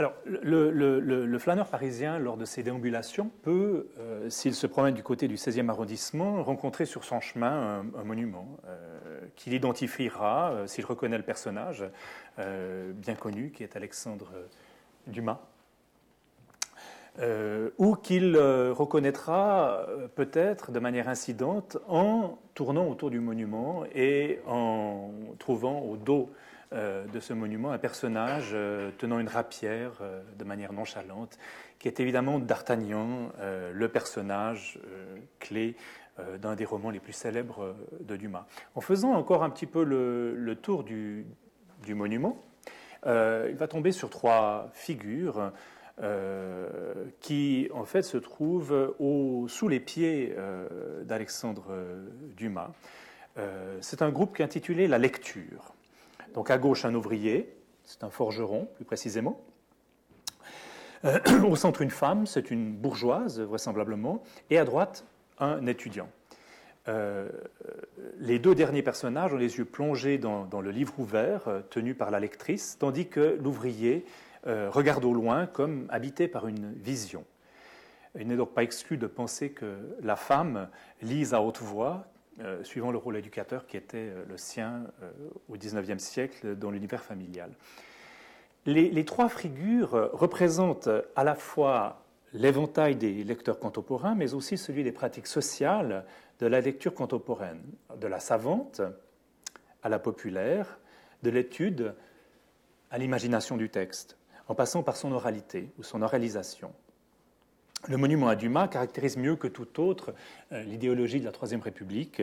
Alors, le, flâneur parisien, lors de ses déambulations, peut, euh, s'il se promène du côté du 16e arrondissement, rencontrer sur son chemin un, monument euh, qu'il identifiera euh, s'il reconnaît le personnage bien connu qui est Alexandre Dumas. ou qu'il reconnaîtra peut-être de manière incidente en tournant autour du monument et en trouvant au dos de ce monument un personnage euh, tenant une rapière euh, de manière nonchalante, qui est évidemment D'Artagnan, le personnage clé d'un des romans les plus célèbres de Dumas. En faisant encore un petit peu le, tour du, monument, il va tomber sur trois figures qui en fait se trouvent sous les pieds d'Alexandre Dumas. c'est un groupe qui est intitulé La Lecture. Donc à gauche, un ouvrier, c'est un forgeron plus précisément. Euh, au centre, une femme, c'est une bourgeoise vraisemblablement. Et à droite, un étudiant. Euh, les deux derniers personnages ont les yeux plongés dans, le livre ouvert euh, tenu par la lectrice, tandis que l'ouvrier regarde au loin comme habité par une vision. Il n'est donc pas exclu de penser que la femme lise à haute voix euh, suivant le rôle éducateur qui était euh, le sien euh, au XIXe siècle dans l'univers familial. Les, trois figures représentent à la fois l'éventail des lecteurs contemporains, mais aussi celui des pratiques sociales de la lecture contemporaine, de la savante à la populaire, de l'étude à l'imagination du texte, en passant par son oralité ou son oralisation. Le monument à Dumas caractérise mieux que tout autre euh, l'idéologie de la Troisième République,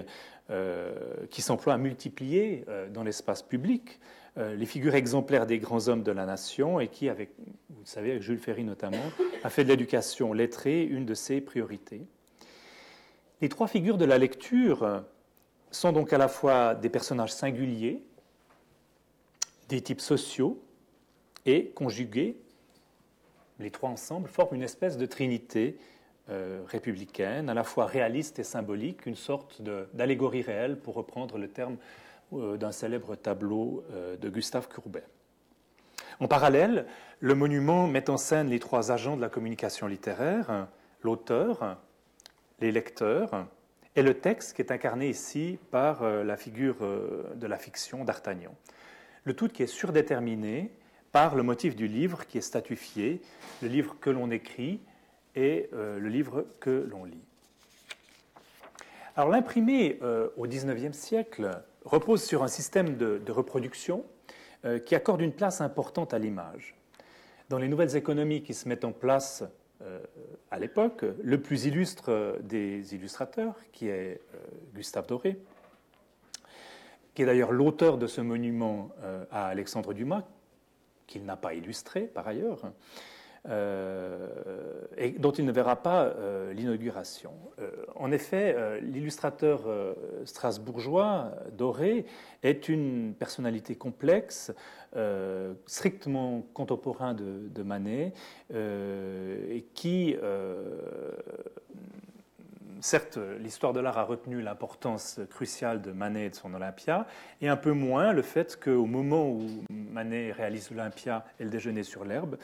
euh, qui s'emploie à multiplier euh, dans l'espace public les figures exemplaires des grands hommes de la nation et qui, vous le savez, avec Jules Ferry notamment, a fait de l'éducation lettrée une de ses priorités. Les trois figures de la lecture sont donc à la fois des personnages singuliers, des types sociaux et conjugués les trois ensemble forment une espèce de trinité euh, républicaine, à la fois réaliste et symbolique, une sorte d'allégorie réelle, pour reprendre le terme euh, d'un célèbre tableau euh, de Gustave Courbet. En parallèle, le monument met en scène les trois agents de la communication littéraire, l'auteur, les lecteurs, et le texte qui est incarné ici par la figure de la fiction d'Artagnan. Le tout qui est surdéterminé, par le motif du livre qui est statufié, le livre que l'on écrit et euh, le livre que l'on lit. Alors l'imprimé euh, au XIXe siècle repose sur un système de, reproduction euh, qui accorde une place importante à l'image. Dans les nouvelles économies qui se mettent en place à l'époque, le plus illustre des illustrateurs, qui est Gustave Doré, qui est d'ailleurs l'auteur de ce monument à Alexandre Dumas, qu'il n'a pas illustré par ailleurs, euh, et dont il ne verra pas euh, l'inauguration. Euh, en effet, l'illustrateur strasbourgeois Doré est une personnalité complexe, strictement contemporain de, de Manet, et qui certes, l'histoire de l'art a retenu l'importance cruciale de Manet et de son Olympia, et un peu moins le fait qu'au moment où Manet réalise Olympia et le déjeuner sur l'herbe,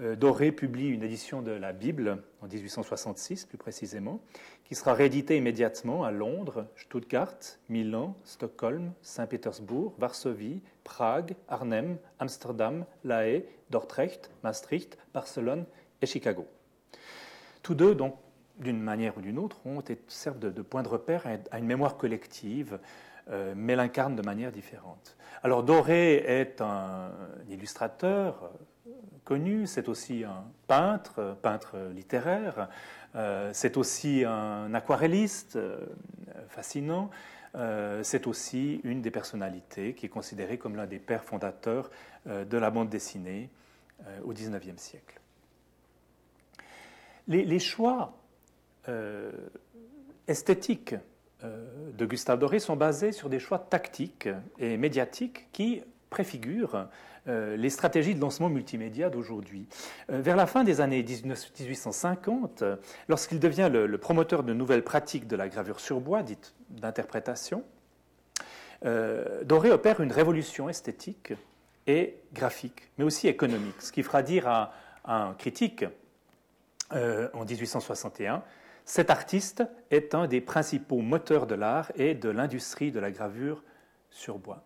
euh, Doré publie une édition de la Bible, en 1866 plus précisément, qui sera rééditée immédiatement à Londres, Stuttgart, Milan, Stockholm, Saint-Pétersbourg, Varsovie, Prague, Arnhem, Amsterdam, La Haye, Dordrecht, Maastricht, Barcelone et Chicago. Tous deux, donc, d'une manière ou d'une autre, ont été, servent de, point de repère à une mémoire collective, euh, mais l'incarnent de manière différente. Alors Doré est un, illustrateur euh, connu, c'est aussi un peintre, peintre littéraire, euh, c'est aussi un aquarelliste fascinant, c'est aussi une des personnalités qui est considérée comme l'un des pères fondateurs de la bande dessinée au XIXe siècle. Les choix euh, esthétiques euh, de Gustave Doré sont basés sur des choix tactiques et médiatiques qui préfigurent euh, les stratégies de lancement multimédia d'aujourd'hui. vers la fin des années 1850, lorsqu'il devient le, promoteur de nouvelles pratiques de la gravure sur bois, dite d'interprétation, Doré opère une révolution esthétique et graphique, mais aussi économique. Ce qui fera dire à, un critique en 1861 cet artiste est un des principaux moteurs de l'art et de l'industrie de la gravure sur bois.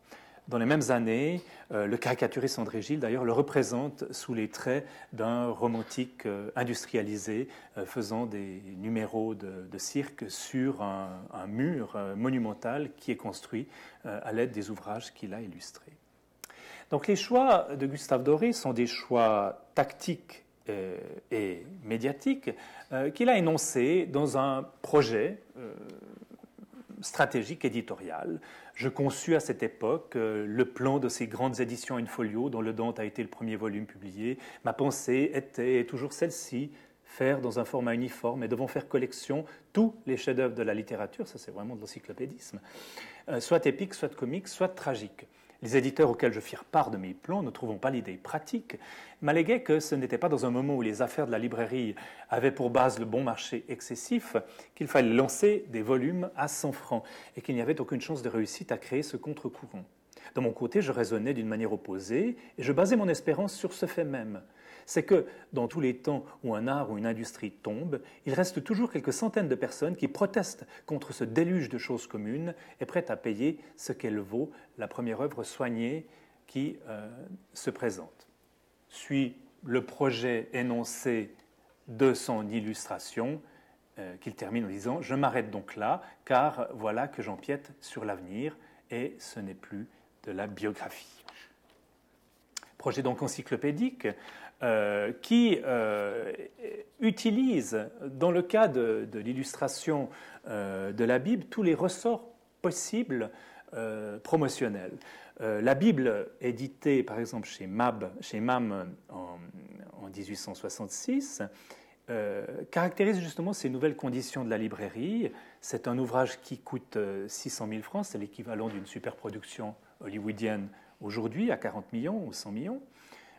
Dans les mêmes années, euh, le caricaturiste André Gilles, d'ailleurs, le représente sous les traits d'un romantique euh, industrialisé euh, faisant des numéros de, cirque sur un, mur monumental qui est construit à l'aide des ouvrages qu'il a illustrés. Donc les choix de Gustave Doré sont des choix tactiques et médiatiques qu'il a énoncés dans un projet stratégique éditoriale. Je conçus à cette époque euh, le plan de ces grandes éditions in folio, dont le Dante a été le premier volume publié. Ma pensée était toujours celle-ci, faire dans un format uniforme et devant faire collection tous les chefs-d'œuvre de la littérature, ça c'est vraiment de l'encyclopédisme, euh, soit épique, soit comique, soit tragique. Les éditeurs auxquels je fis part de mes plans ne trouvant pas l'idée pratique, m'alléguaient que ce n'était pas dans un moment où les affaires de la librairie avaient pour base le bon marché excessif qu'il fallait lancer des volumes à 100 francs et qu'il n'y avait aucune chance de réussite à créer ce contre-courant. De mon côté, je raisonnais d'une manière opposée et je basais mon espérance sur ce fait même c'est que dans tous les temps où un art ou une industrie tombe, il reste toujours quelques centaines de personnes qui protestent contre ce déluge de choses communes et prêtes à payer ce qu'elle vaut la première œuvre soignée qui euh, se présente. Suit le projet énoncé de son illustration, euh, qu'il termine en disant Je m'arrête donc là, car voilà que j'empiète sur l'avenir, et ce n'est plus de la biographie. Projet donc encyclopédique euh, qui euh, utilise, dans le cas de, l'illustration euh, de la Bible, tous les ressorts possibles promotionnels. la Bible, éditée par exemple chez, Mab, chez MAM en, en 1866, caractérise justement ces nouvelles conditions de la librairie. C'est un ouvrage qui coûte 600 000 francs, c'est l'équivalent d'une superproduction hollywoodienne aujourd'hui à 40 millions ou 100 millions.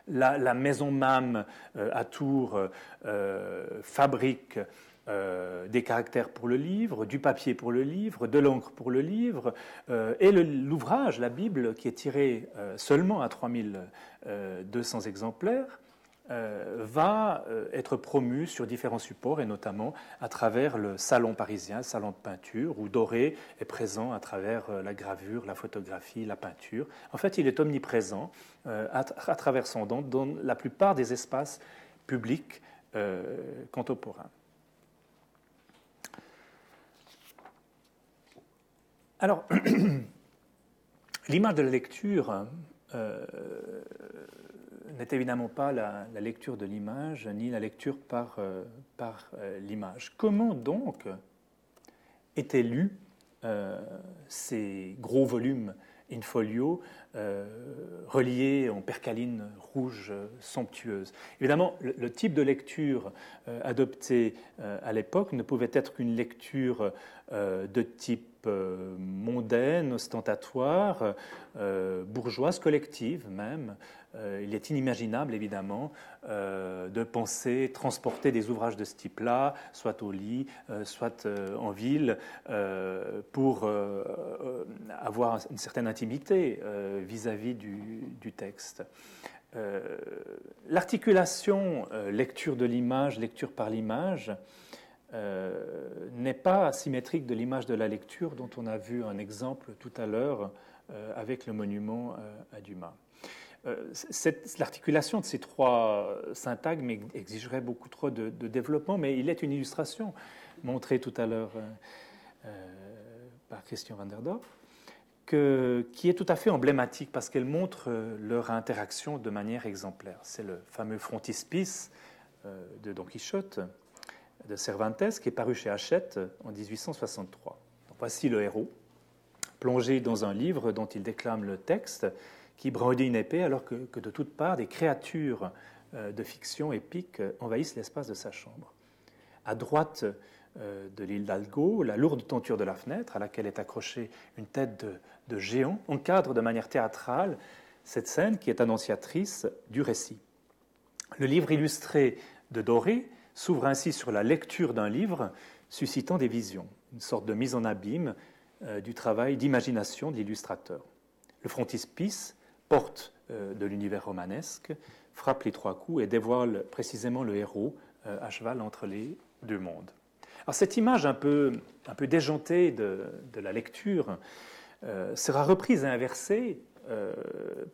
La, maison MAM euh, à Tours euh, fabrique euh, des caractères pour le livre, du papier pour le livre, de l'encre pour le livre, et l'ouvrage, la Bible, qui est tiré seulement à 3200 exemplaires, euh, va euh, être promu sur différents supports et notamment à travers le salon parisien, salon de peinture, où Doré est présent à travers euh, la gravure, la photographie, la peinture. En fait, il est omniprésent à, travers son don dans la plupart des espaces publics contemporains. Alors, l'image de la lecture n'est évidemment pas la, lecture de l'image, ni la lecture par, euh, euh, l'image. Comment donc étaient lus euh, ces gros volumes in folio reliés en percaline rouge somptueuse? Évidemment, le, type de lecture adopté à l'époque ne pouvait être qu'une lecture de type mondaine, ostentatoire, bourgeoise, collective même, il est inimaginable, évidemment, euh, de penser transporter des ouvrages de ce type-là, soit au lit, euh, soit en ville, pour avoir une certaine intimité vis-à-vis du, texte. L'articulation lecture de l'image, lecture par l'image, n'est pas symétrique de l'image de la lecture dont on a vu un exemple tout à l'heure avec le monument à Dumas. Euh, l'articulation de ces trois syntagmes exigerait beaucoup trop de, développement, mais il est une illustration montrée tout à l'heure euh, euh, par Christian van der Dorp, qui est tout à fait emblématique parce qu'elle montre leur interaction de manière exemplaire. C'est le fameux frontispice de Don Quichotte de Cervantes qui est paru chez Hachette en 1863. voici le héros, plongé dans un livre dont il déclame le texte qui brandit une épée alors que, de toutes parts des créatures euh, de fiction épique euh, envahissent l'espace de sa chambre. À droite euh, de l'île d'Algo, la lourde tenture de la fenêtre à laquelle est accrochée une tête de, géant encadre de manière théâtrale cette scène qui est annonciatrice du récit. Le livre illustré de Doré s'ouvre ainsi sur la lecture d'un livre suscitant des visions, une sorte de mise en abîme du travail d'imagination de l'illustrateur. Le frontispice porte de l'univers romanesque, frappe les trois coups et dévoile précisément le héros à cheval entre les deux mondes. Alors cette image un peu, un peu déjantée de, la lecture sera reprise et inversée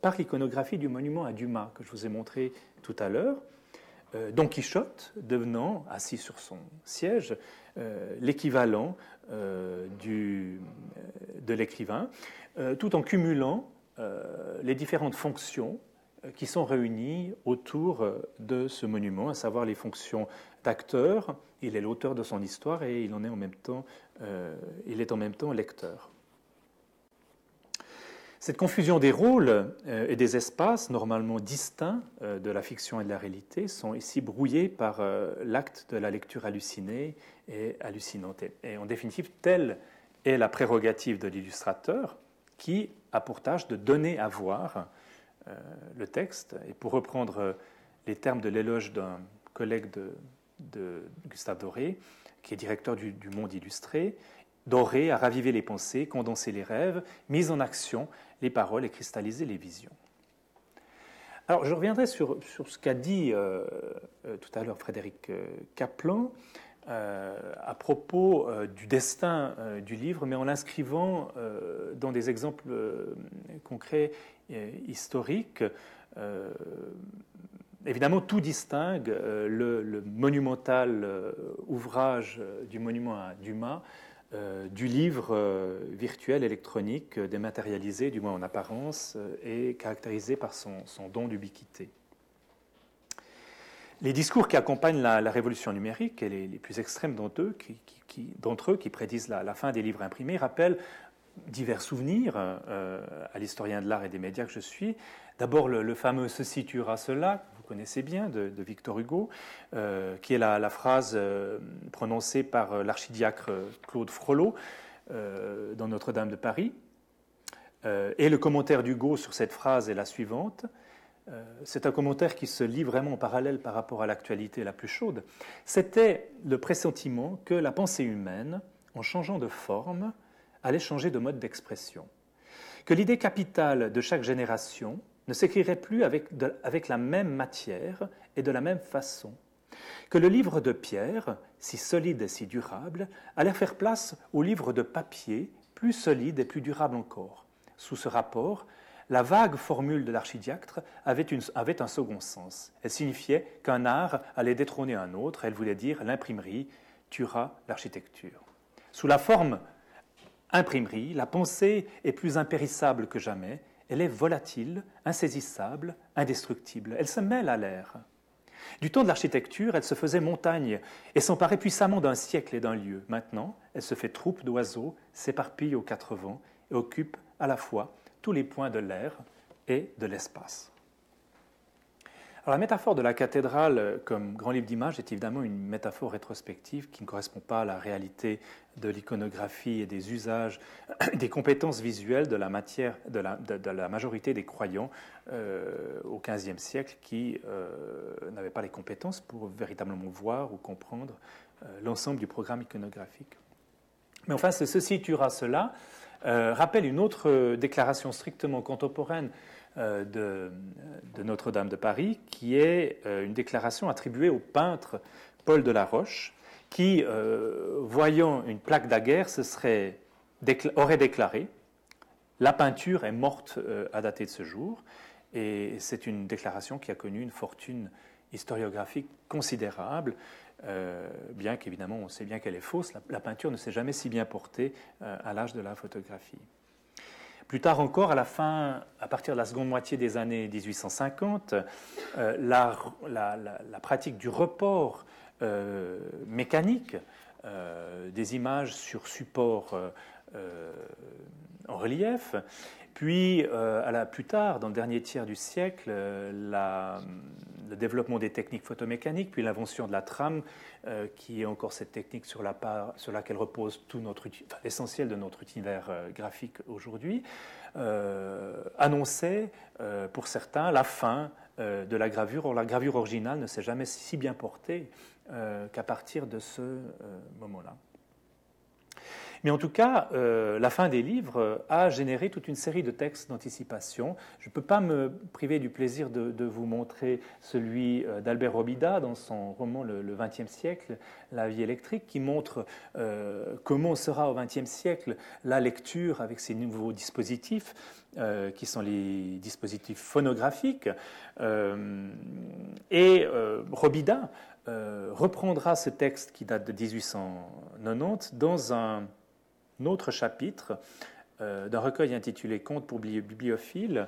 par l'iconographie du monument à Dumas que je vous ai montré tout à l'heure. Don Quichotte devenant, assis sur son siège, l'équivalent de l'écrivain, tout en cumulant euh, les différentes fonctions euh, qui sont réunies autour euh, de ce monument, à savoir les fonctions d'acteur. Il est l'auteur de son histoire et il en est en même temps, il est en même temps lecteur. Cette confusion des rôles et des espaces, normalement distincts de la fiction et de la réalité, sont ici brouillés par l'acte de la lecture hallucinée et hallucinante. Et en définitive, telle est la prérogative de l'illustrateur qui a pour tâche de donner à voir euh, le texte. Et pour reprendre euh, les termes de l'éloge d'un collègue de, Gustave Doré, qui est directeur du, Monde illustré, Doré a ravivé les pensées, condensé les rêves, mis en action les paroles et cristallisé les visions. Alors, je reviendrai sur, ce qu'a dit euh, tout à l'heure Frédéric Kaplan. Euh, à propos euh, du destin euh, du livre, mais en l'inscrivant dans des exemples concrets historiques. Évidemment, tout distingue le, monumental ouvrage du monument à Dumas du livre virtuel électronique dématérialisé, du moins en apparence, et caractérisé par son, son don d'ubiquité. Les discours qui accompagnent la, révolution numérique, et les, plus extrêmes d'entre eux, qui, eux, qui prédisent la, fin des livres imprimés, rappellent divers souvenirs euh, à l'historien de l'art et des médias que je suis. D'abord, le, fameux Ceci tuera cela, vous connaissez bien, de, Victor Hugo, euh, qui est la, phrase euh, prononcée par l'archidiacre Claude Frollo dans Notre-Dame de Paris. et le commentaire d'Hugo sur cette phrase est la suivante c'est un commentaire qui se lit vraiment en parallèle par rapport à l'actualité la plus chaude, c'était le pressentiment que la pensée humaine, en changeant de forme, allait changer de mode d'expression. Que l'idée capitale de chaque génération ne s'écrirait plus avec, avec, la même matière et de la même façon. Que le livre de pierre, si solide et si durable, allait faire place au livre de papier, plus solide et plus durable encore. Sous ce rapport, la vague formule de l'archidiacre avait, un second sens. Elle signifiait qu'un art allait détrôner un autre, elle voulait dire l'imprimerie tuera l'architecture. Sous la forme imprimerie, la pensée est plus impérissable que jamais, elle est volatile, insaisissable, indestructible, elle se mêle à l'air. Du temps de l'architecture, elle se faisait montagne et s'emparait puissamment d'un siècle et d'un lieu. Maintenant, elle se fait troupe d'oiseaux, s'éparpille aux quatre vents et occupe à la fois tous les points de l'air et de l'espace. La métaphore de la cathédrale comme grand livre d'images est évidemment une métaphore rétrospective qui ne correspond pas à la réalité de l'iconographie et des usages, des compétences visuelles de la, matière, de la, majorité des croyants euh, au XVe siècle qui euh, n'avaient pas les compétences pour véritablement voir ou comprendre euh, l'ensemble du programme iconographique. Mais enfin, ceci tuera cela euh, rappelle une autre euh, déclaration strictement contemporaine euh, de, Notre-Dame de Paris, qui est une déclaration attribuée au peintre Paul de la Roche, qui, voyant une plaque daguerre, serait, aurait déclaré La peinture est morte à dater de ce jour. Et c'est une déclaration qui a connu une fortune historiographique considérable. Euh, bien qu'évidemment on sait bien qu'elle est fausse, la, peinture ne s'est jamais si bien portée euh, à l'âge de la photographie. Plus tard encore, à la fin, à partir de la seconde moitié des années 1850, euh, la, pratique du report mécanique des images sur support en relief puis, plus tard, dans le dernier tiers du siècle, la, le développement des techniques photomécaniques, puis l'invention de la trame, euh, qui est encore cette technique sur, la part, sur laquelle repose tout notre, l'essentiel de notre univers euh, graphique aujourd'hui, euh, annonçait pour certains la fin de la gravure. Or, la gravure originale ne s'est jamais si bien portée qu'à partir de ce moment-là. Mais en tout cas, euh, la fin des livres a généré toute une série de textes d'anticipation. Je ne peux pas me priver du plaisir de, vous montrer celui euh, d'Albert Robida dans son roman Le XXe siècle, La vie électrique, qui montre euh, comment sera au XXe siècle la lecture avec ces nouveaux dispositifs, qui sont les dispositifs phonographiques. et Robida reprendra ce texte qui date de 1890 dans un autre chapitre euh, d'un recueil intitulé Contes pour bibliophiles,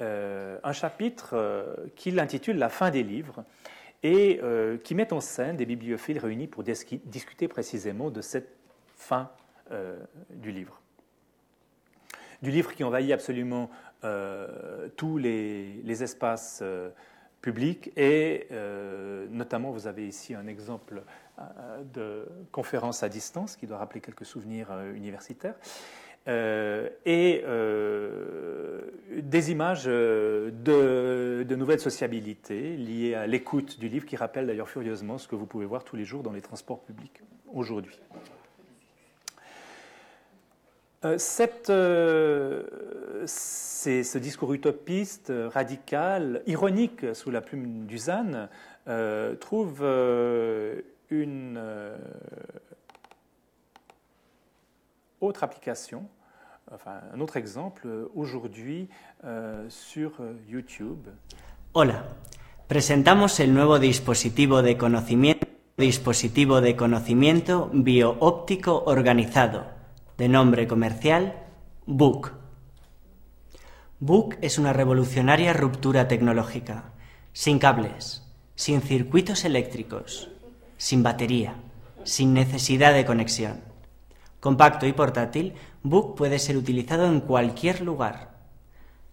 euh, un chapitre euh, qu'il intitule La fin des livres et qui met en scène des bibliophiles réunis pour discuter précisément de cette fin du livre. Du livre qui envahit absolument tous les, espaces publics et notamment vous avez ici un exemple de conférences à distance qui doit rappeler quelques souvenirs euh, universitaires. Euh, et des images de, nouvelles sociabilités liées à l'écoute du livre qui rappellent d'ailleurs furieusement ce que vous pouvez voir tous les jours dans les transports publics aujourd'hui. Ce discours utopiste, radical, ironique sous la plume d'Uzanne, trouve autre application, enfin un autre exemple aujourd'hui euh, sur YouTube. Hola, presentamos el nuevo dispositivo de conocimiento, dispositivo de conocimiento bioóptico organizado, de nombre comercial Book. Book es una revolucionaria ruptura tecnológica, sin cables, sin circuitos eléctricos, sin batería, sin necesidad de conexión. Compacto y portátil, Book puede ser utilizado en cualquier lugar.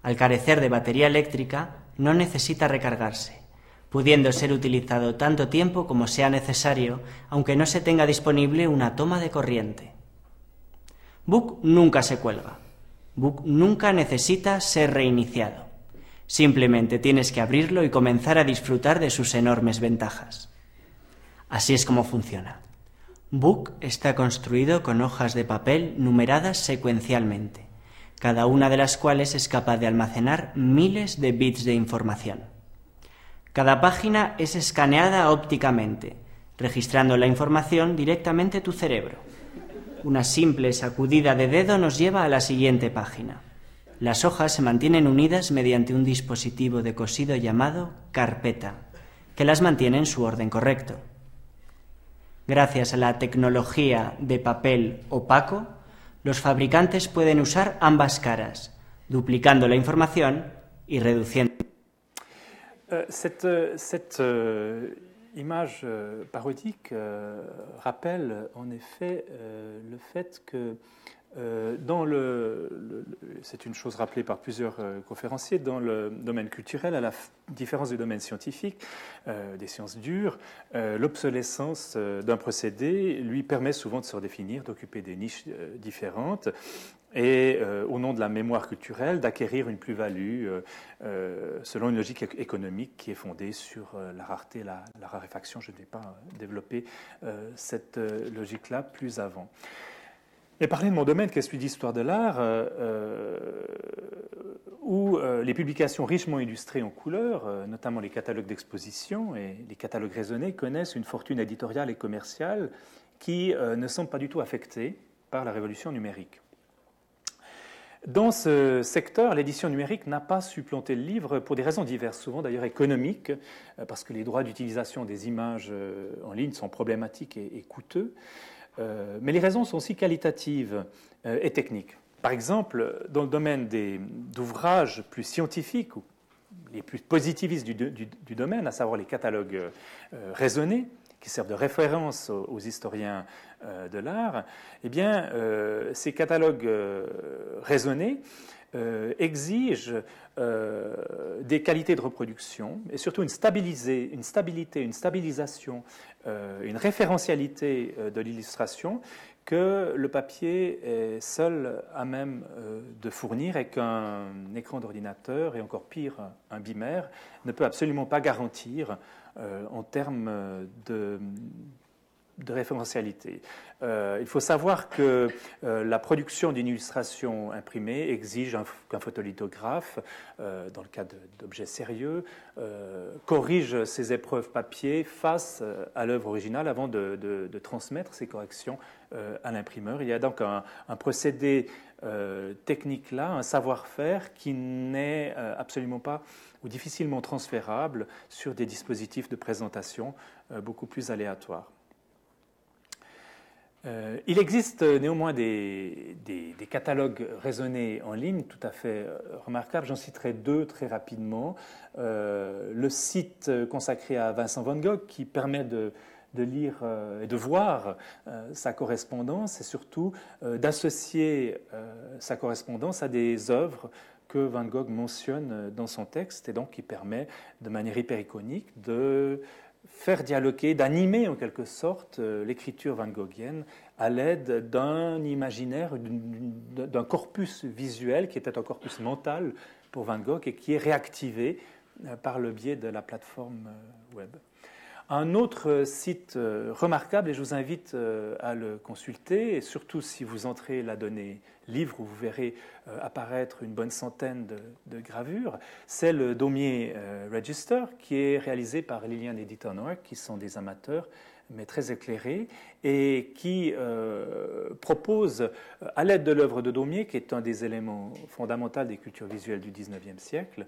Al carecer de batería eléctrica, no necesita recargarse, pudiendo ser utilizado tanto tiempo como sea necesario, aunque no se tenga disponible una toma de corriente. Book nunca se cuelga. Book nunca necesita ser reiniciado. Simplemente tienes que abrirlo y comenzar a disfrutar de sus enormes ventajas. Así es como funciona. Book está construido con hojas de papel numeradas secuencialmente, cada una de las cuales es capaz de almacenar miles de bits de información. Cada página es escaneada ópticamente, registrando la información directamente tu cerebro. Una simple sacudida de dedo nos lleva a la siguiente página. Las hojas se mantienen unidas mediante un dispositivo de cosido llamado carpeta, que las mantiene en su orden correcto. Gracias a la tecnología de papel opaco, los fabricantes pueden usar ambas caras, duplicando la información y reduciendo. Euh, cette, cette euh, image euh, parodique rappelle en effet le fait que euh, c'est une chose rappelée par plusieurs euh, conférenciers, dans le domaine culturel, à la différence du domaine scientifique, euh, des sciences dures, l'obsolescence d'un procédé lui permet souvent de se redéfinir, d'occuper des niches différentes et au nom de la mémoire culturelle d'acquérir une plus-value selon une logique économique qui est fondée sur la rareté, la, la raréfaction. Je ne vais pas développer cette logique-là plus avant. Et parler de mon domaine, qu'est celui d'histoire de l'art, euh, euh, où euh, les publications richement illustrées en couleurs, notamment les catalogues d'exposition et les catalogues raisonnés, connaissent une fortune éditoriale et commerciale qui ne sont pas du tout affectées par la révolution numérique. Dans ce secteur, l'édition numérique n'a pas supplanté le livre pour des raisons diverses, souvent d'ailleurs économiques, parce que les droits d'utilisation des images en ligne sont problématiques et coûteux. Euh, mais les raisons sont aussi qualitatives euh, et techniques. Par exemple, dans le domaine d'ouvrages plus scientifiques ou les plus positivistes du, domaine, à savoir les catalogues euh, raisonnés, qui servent de référence aux, historiens de l'art, eh bien, ces catalogues raisonnés exigent des qualités de reproduction et surtout une, stabilité, une stabilisation euh, une référentialité euh, de l'illustration que le papier est seul à même euh, de fournir et qu'un écran d'ordinateur, et encore pire un bimère, ne peut absolument pas garantir en termes de référentialité. Euh, il faut savoir que euh, la production d'une illustration imprimée exige qu'un photolithographe, euh, dans le cas d'objets sérieux, corrige ses épreuves papier face à l'œuvre originale avant de, transmettre ses corrections à l'imprimeur. Il y a donc un procédé technique là, un savoir-faire qui n'est absolument pas ou difficilement transférable sur des dispositifs de présentation beaucoup plus aléatoires. Euh, il existe néanmoins des, catalogues raisonnés en ligne tout à fait euh, remarquables. J'en citerai deux très rapidement. Euh, le site consacré à Vincent Van Gogh qui permet de, lire et de voir sa correspondance et surtout d'associer sa correspondance à des œuvres que Van Gogh mentionne dans son texte et donc qui permet de manière hypericonique de faire dialoguer, d'animer en quelque sorte euh, l'écriture van Goghienne à l'aide d'un imaginaire, d'un corpus visuel qui était un corpus mental pour Van Gogh et qui est réactivé euh, par le biais de la plateforme euh, web. Un autre site remarquable, et je vous invite à le consulter, et surtout si vous entrez la donnée livre où vous verrez euh, apparaître une bonne centaine de, gravures, c'est le Daumier euh, Register qui est réalisé par Lilian Editor Noir, qui sont des amateurs mais très éclairés, et qui euh, propose, à l'aide de l'œuvre de Daumier, qui est un des éléments fondamentaux des cultures visuelles du XIXe siècle,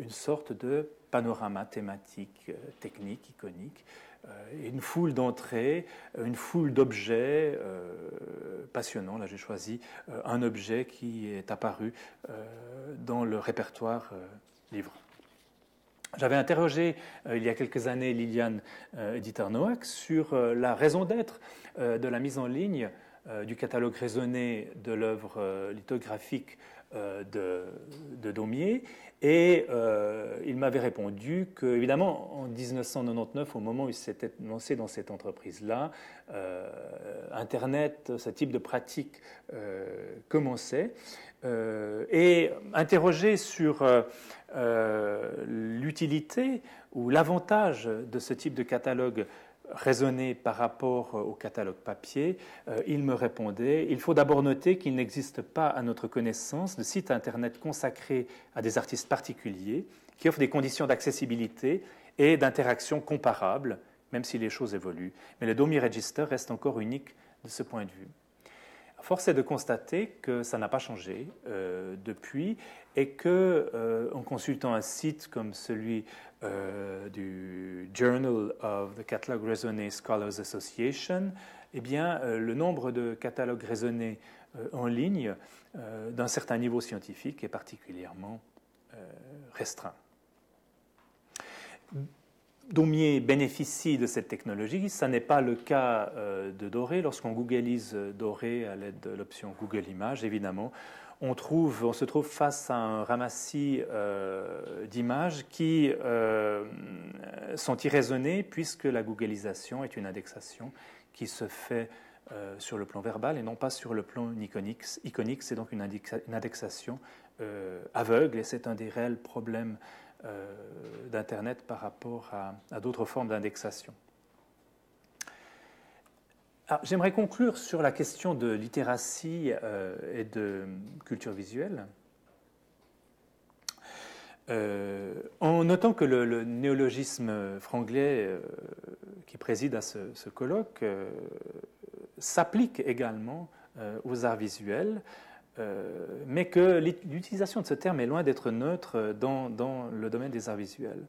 une sorte de panorama thématique, technique, iconique, euh, une foule d'entrées, euh, une foule d'objets euh, passionnants. Là, j'ai choisi un objet qui est apparu dans le répertoire livre. J'avais interrogé il y a quelques années Liliane Editar-Noack sur la raison d'être de la mise en ligne du catalogue raisonné de l'œuvre lithographique de, de, Daumier et euh, il m'avait répondu que, évidemment, en 1999, au moment où il s'était lancé dans cette entreprise-là, euh, Internet, ce type de pratique euh, commençait. et interrogé sur l'utilité ou l'avantage de ce type de catalogue raisonner par rapport au catalogue papier, euh, il me répondait il faut d'abord noter qu'il n'existe pas à notre connaissance de site internet consacré à des artistes particuliers qui offrent des conditions d'accessibilité et d'interaction comparables, même si les choses évoluent. Mais le Domi Register reste encore unique de ce point de vue. Force est de constater que ça n'a pas changé euh, depuis et que, euh, en consultant un site comme celui euh, du Journal of the Catalog Raisonné Scholars Association, eh bien, le nombre de catalogues raisonnés en ligne d'un certain niveau scientifique est particulièrement restreint. Daumier bénéficie de cette technologie. Ce n'est pas le cas euh, de Doré. Lorsqu'on googlise Doré à l'aide de l'option Google Images, évidemment, on, se trouve face à un ramassis euh, d'images qui euh, sont irraisonnées puisque la googlisation est une indexation qui se fait sur le plan verbal et non pas sur le plan iconique. iconique c'est donc une, indexation aveugle et c'est un des réels problèmes euh, d'Internet par rapport à, d'autres formes d'indexation. J'aimerais conclure sur la question de littératie euh, et de culture visuelle. Euh, en notant que le, néologisme franglais qui préside à ce colloque s'applique également aux arts visuels, euh, mais que l'utilisation de ce terme est loin d'être neutre dans, le domaine des arts visuels.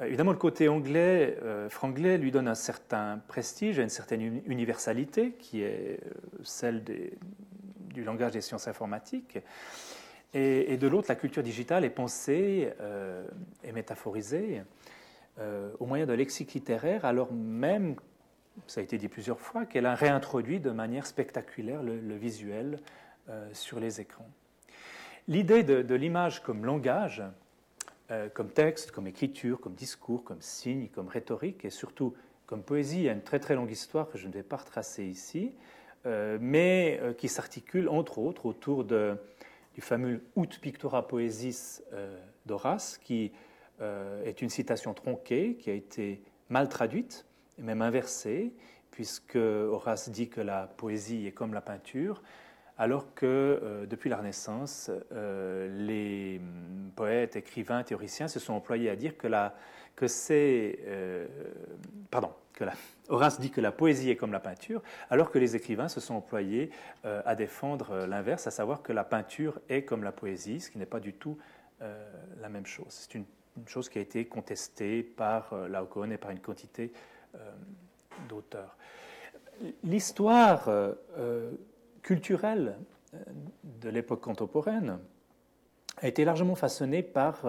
Euh, évidemment, le côté anglais, euh, franglais, lui donne un certain prestige, une certaine universalité, qui est celle du langage des sciences informatiques. Et, de l'autre, la culture digitale est pensée et métaphorisée au moyen d'un lexique littéraire, alors même, ça a été dit plusieurs fois, qu'elle a réintroduit de manière spectaculaire le visuel euh, sur les écrans. L'idée de, l'image comme langage, euh, comme texte, comme écriture, comme discours, comme signe, comme rhétorique et surtout comme poésie, a une très très longue histoire que je ne vais pas retracer ici, euh, mais qui s'articule entre autres autour du fameux Ut Pictura Poesis d'Horace, qui est une citation tronquée, qui a été mal traduite et même inversée, puisque Horace dit que la poésie est comme la peinture, alors que depuis la Renaissance, les hum, poètes, écrivains, théoriciens se sont employés à dire que, la, que c'est... pardon, que la, Horace dit que la poésie est comme la peinture, alors que les écrivains se sont employés euh, à défendre euh, l'inverse, à savoir que la peinture est comme la poésie, ce qui n'est pas du tout euh, la même chose. C'est une, chose qui a été contestée par Laocoon et par une quantité d'auteurs. L'histoire culturelle de l'époque contemporaine a été largement façonnée par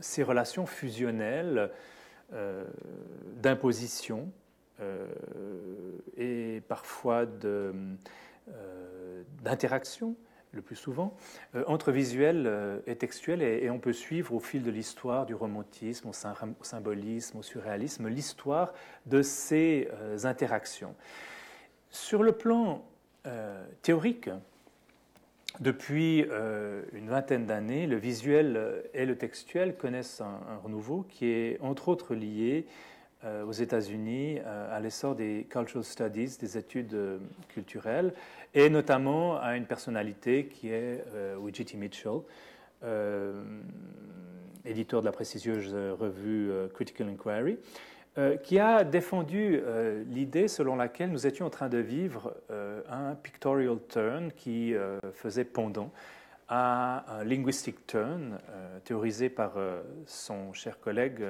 ces relations fusionnelles d'imposition euh, et parfois euh, d'interaction le plus souvent, euh, entre visuel et textuel, et, on peut suivre au fil de l'histoire du romantisme, au, symbolisme, au surréalisme, l'histoire de ces interactions. Sur le plan théorique, depuis une vingtaine d'années, le visuel et le textuel connaissent un, renouveau qui est entre autres lié euh, aux États-Unis euh, à l'essor des cultural studies, des études euh, culturelles, et notamment à une personnalité qui est Widgety Mitchell, éditeur de la prestigieuse revue Critical Inquiry, qui a défendu l'idée selon laquelle nous étions en train de vivre un pictorial turn qui faisait pendant à un linguistic turn théorisé par son cher collègue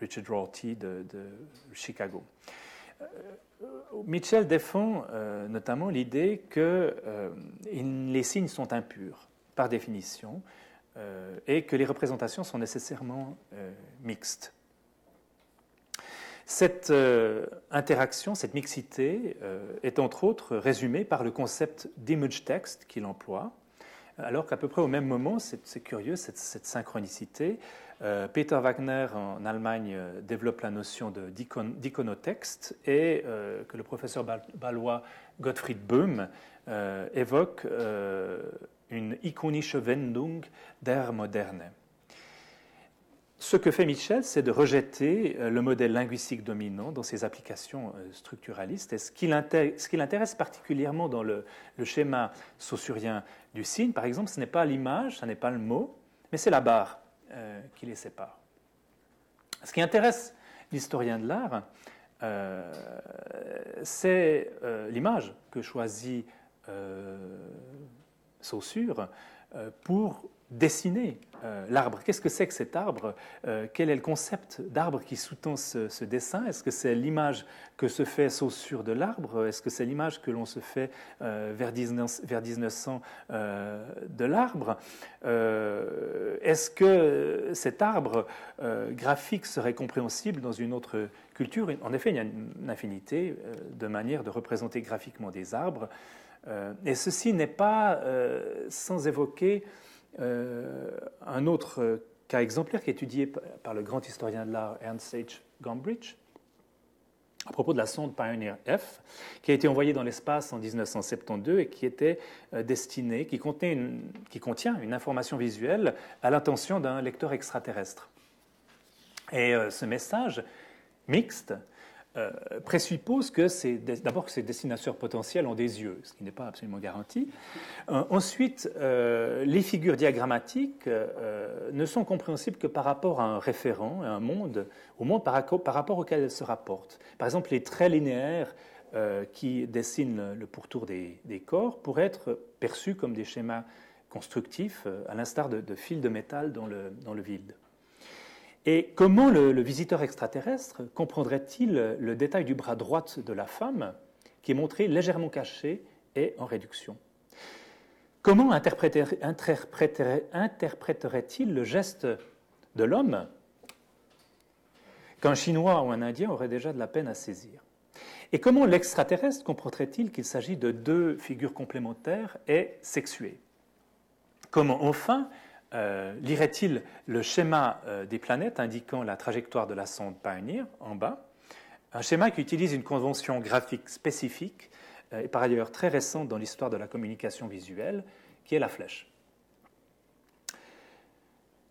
Richard Rorty de, Chicago. Euh, Mitchell défend euh, notamment l'idée que euh, les signes sont impurs par définition et que les représentations sont nécessairement mixtes. Cette interaction, cette mixité est entre autres résumée par le concept d'image text qu'il emploie, alors qu'à peu près au même moment, c'est curieux cette, synchronicité, euh, Peter Wagner en Allemagne euh, développe la notion d'iconotexte et euh, que le professeur balois Gottfried Böhm évoque une ikonische Wendung der Moderne. Ce que fait Michel, c'est de rejeter le modèle linguistique dominant dans ses applications structuralistes. Et ce qui l'intéresse particulièrement dans le, schéma saussurien du signe, par exemple, ce n'est pas l'image, ce n'est pas le mot, mais c'est la barre. Euh, qui les sépare. Ce qui intéresse l'historien de l'art, euh, c'est euh, l'image que choisit Saussure pour dessiner euh, l'arbre. Qu'est-ce que c'est que cet arbre euh, Quel est le concept d'arbre qui sous-tend ce, dessin? Est-ce que c'est l'image que se fait Saussure de l'arbre? Est-ce que c'est l'image que l'on se fait euh, vers, 1900 de l'arbre? Est-ce que cet arbre graphique serait compréhensible dans une autre culture? En effet, il y a une infinité de manières de représenter graphiquement des arbres. Et ceci n'est pas sans évoquer euh, un autre cas exemplaire qui est étudié par le grand historien de l'art Ernst H. Gombrich, à propos de la sonde Pioneer F, qui a été envoyée dans l'espace en 1972 et qui était euh, destinée, qui, qui contient une information visuelle à l'intention d'un lecteur extraterrestre. Et euh, ce message mixte euh, présuppose que c'est d'abord que ces dessinateurs potentiels ont des yeux, ce qui n'est pas absolument garanti. Euh, ensuite, euh, les figures diagrammatiques ne sont compréhensibles que par rapport à un référent, à un monde, au monde par, rapport auquel elles se rapportent. Par exemple, les traits linéaires qui dessinent le pourtour des, corps pourraient être perçus comme des schémas constructifs, à l'instar de, fils de métal dans le, dans le vide. Et comment le, visiteur extraterrestre comprendrait-il le détail du bras droit de la femme qui est montré légèrement caché et en réduction? Comment interpréterait-il le geste de l'homme qu'un Chinois ou un Indien aurait déjà de la peine à saisir? Et comment l'extraterrestre comprendrait-il qu'il s'agit de deux figures complémentaires et sexuées? Comment enfin euh, lirait-il le schéma euh, des planètes indiquant la trajectoire de la sonde Pioneer en bas? Un schéma qui utilise une convention graphique spécifique euh, et par ailleurs très récente dans l'histoire de la communication visuelle, qui est la flèche.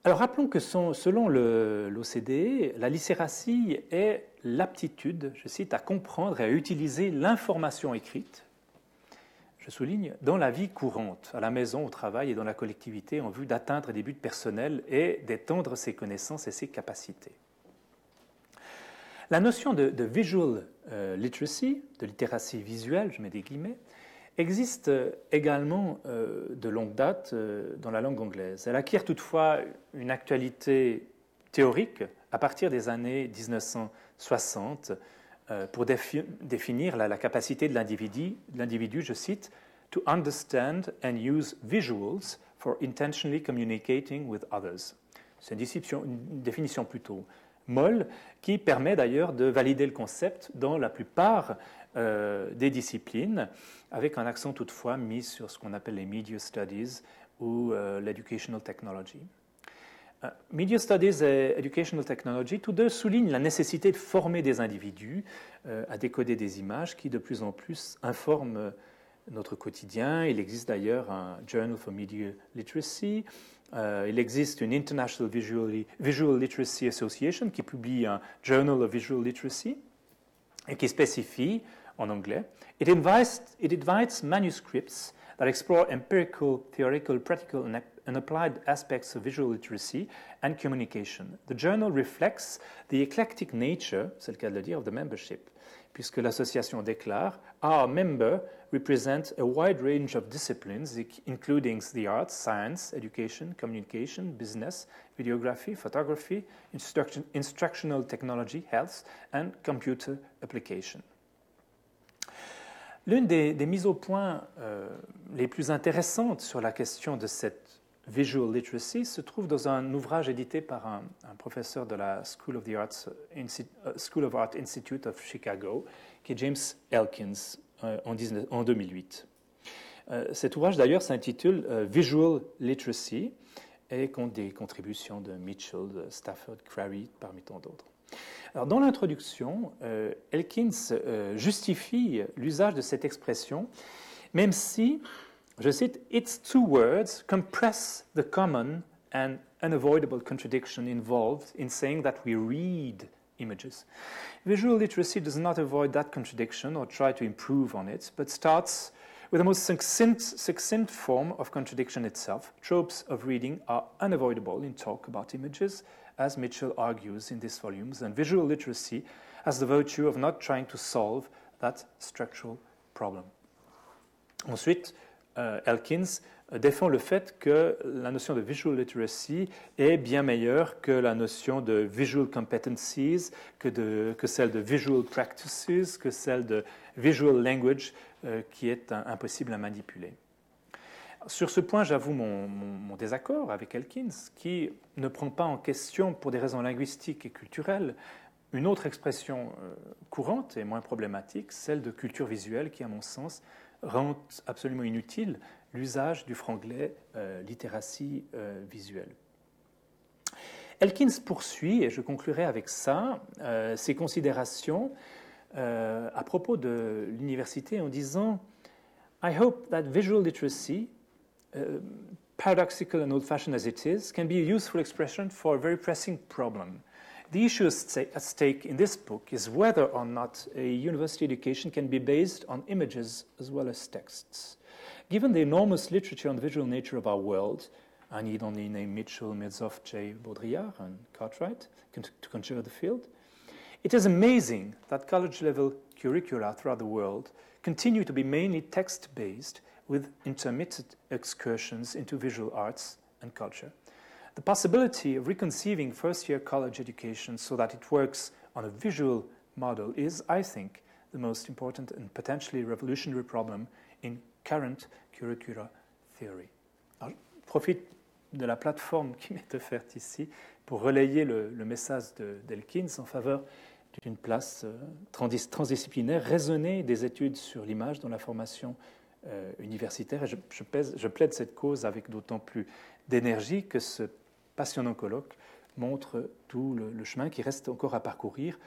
Alors rappelons que selon l'OCDE, la lycératie est l'aptitude, je cite, à comprendre et à utiliser l'information écrite, je souligne, dans la vie courante, à la maison, au travail et dans la collectivité, en vue d'atteindre des buts personnels et d'étendre ses connaissances et ses capacités. La notion de, visual euh, literacy, de littératie visuelle, je mets des guillemets, existe également euh, de longue date euh, dans la langue anglaise. Elle acquiert toutefois une actualité théorique à partir des années 1960 pour définir la, capacité de l'individu, je cite, to understand and use visuals for intentionally communicating with others. C'est une définition plutôt molle, qui permet d'ailleurs de valider le concept dans la plupart euh, des disciplines, avec un accent toutefois mis sur ce qu'on appelle les media studies ou euh, l'educational technology. Euh, media Studies et Educational Technology, tous deux soulignent la nécessité de former des individus à décoder des images qui de plus en plus informent notre quotidien. Il existe d'ailleurs un Journal for Media Literacy, euh, il existe une International Visual Literacy Association qui publie un Journal of Visual Literacy et qui spécifie en anglais It invites, it invites manuscripts that explore empirical, theoretical, practical, and applied aspects of visual literacy and communication. The journal reflects the eclectic nature, c'est le de le of the membership, puisque l'association déclare Our member represent a wide range of disciplines, including the arts, science, education, communication, business, videography, photography, instruction, instructional technology, health, and computer application. L'une des, des, mises au point euh, les plus intéressantes sur la question de cette visual literacy se trouve dans un ouvrage édité par un, professeur de la School of, the Arts, uh, School of Art Institute of Chicago, qui est James Elkins, euh, en, 2008. Euh, cet ouvrage d'ailleurs s'intitule euh, Visual Literacy et compte des contributions de Mitchell, de Stafford, Crary, parmi tant d'autres. Alors, dans l'introduction, Elkins justifie l'usage de cette expression, même si, je cite, Its two words compress the common and unavoidable contradiction involved in saying that we read images. Visual literacy does not avoid that contradiction or try to improve on it, but starts with the most succinct, succinct form of contradiction itself. Tropes of reading are unavoidable in talk about images, as Mitchell argues in these volumes, and visual literacy has the virtue of not trying to solve that structural problem. Ensuite, Elkins défend le fait que la notion de visual literacy est bien meilleure que la notion de visual competencies, que, de, que celle de visual practices, que celle de visual language, euh, qui est impossible à manipuler. Sur ce point, j'avoue mon, désaccord avec Elkins, qui ne prend pas en question, pour des raisons linguistiques et culturelles, une autre expression euh, courante et moins problématique, celle de culture visuelle, qui, à mon sens, rend absolument inutile l'usage du franglais euh, littératie euh, visuelle. Elkins poursuit, et je conclurai avec ça, euh, ses considérations euh, à propos de l'université en disant I hope that visual literacy, uh, paradoxical and old fashioned as it is, can be a useful expression for a very pressing problem. The issue at stake in this book is whether or not a university education can be based on images as well as texts. Given the enormous literature on the visual nature of our world, I need only name Mitchell, Metzoff, J. Baudrillard, and Cartwright to consider the field. It is amazing that college level curricula throughout the world continue to be mainly text based with intermittent excursions into visual arts and culture. The possibility of reconceiving first year college education so that it works on a visual model is, I think, the most important and potentially revolutionary problem in current curricula theory. Alors, je profite de la plateforme qui m'est offerte ici pour relayer le, message d'Elkins en faveur d'une place euh, transdisciplinaire raisonnée des études sur l'image dans la formation euh, universitaire. Je, pèse, je, plaide cette cause avec d'autant plus d'énergie que ce passionnant colloque montre tout le, chemin qui reste encore à parcourir,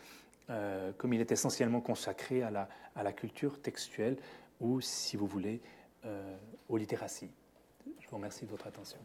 euh, comme il est essentiellement consacré à la, à la culture textuelle ou, si vous voulez, euh, aux littératies. Je vous remercie de votre attention.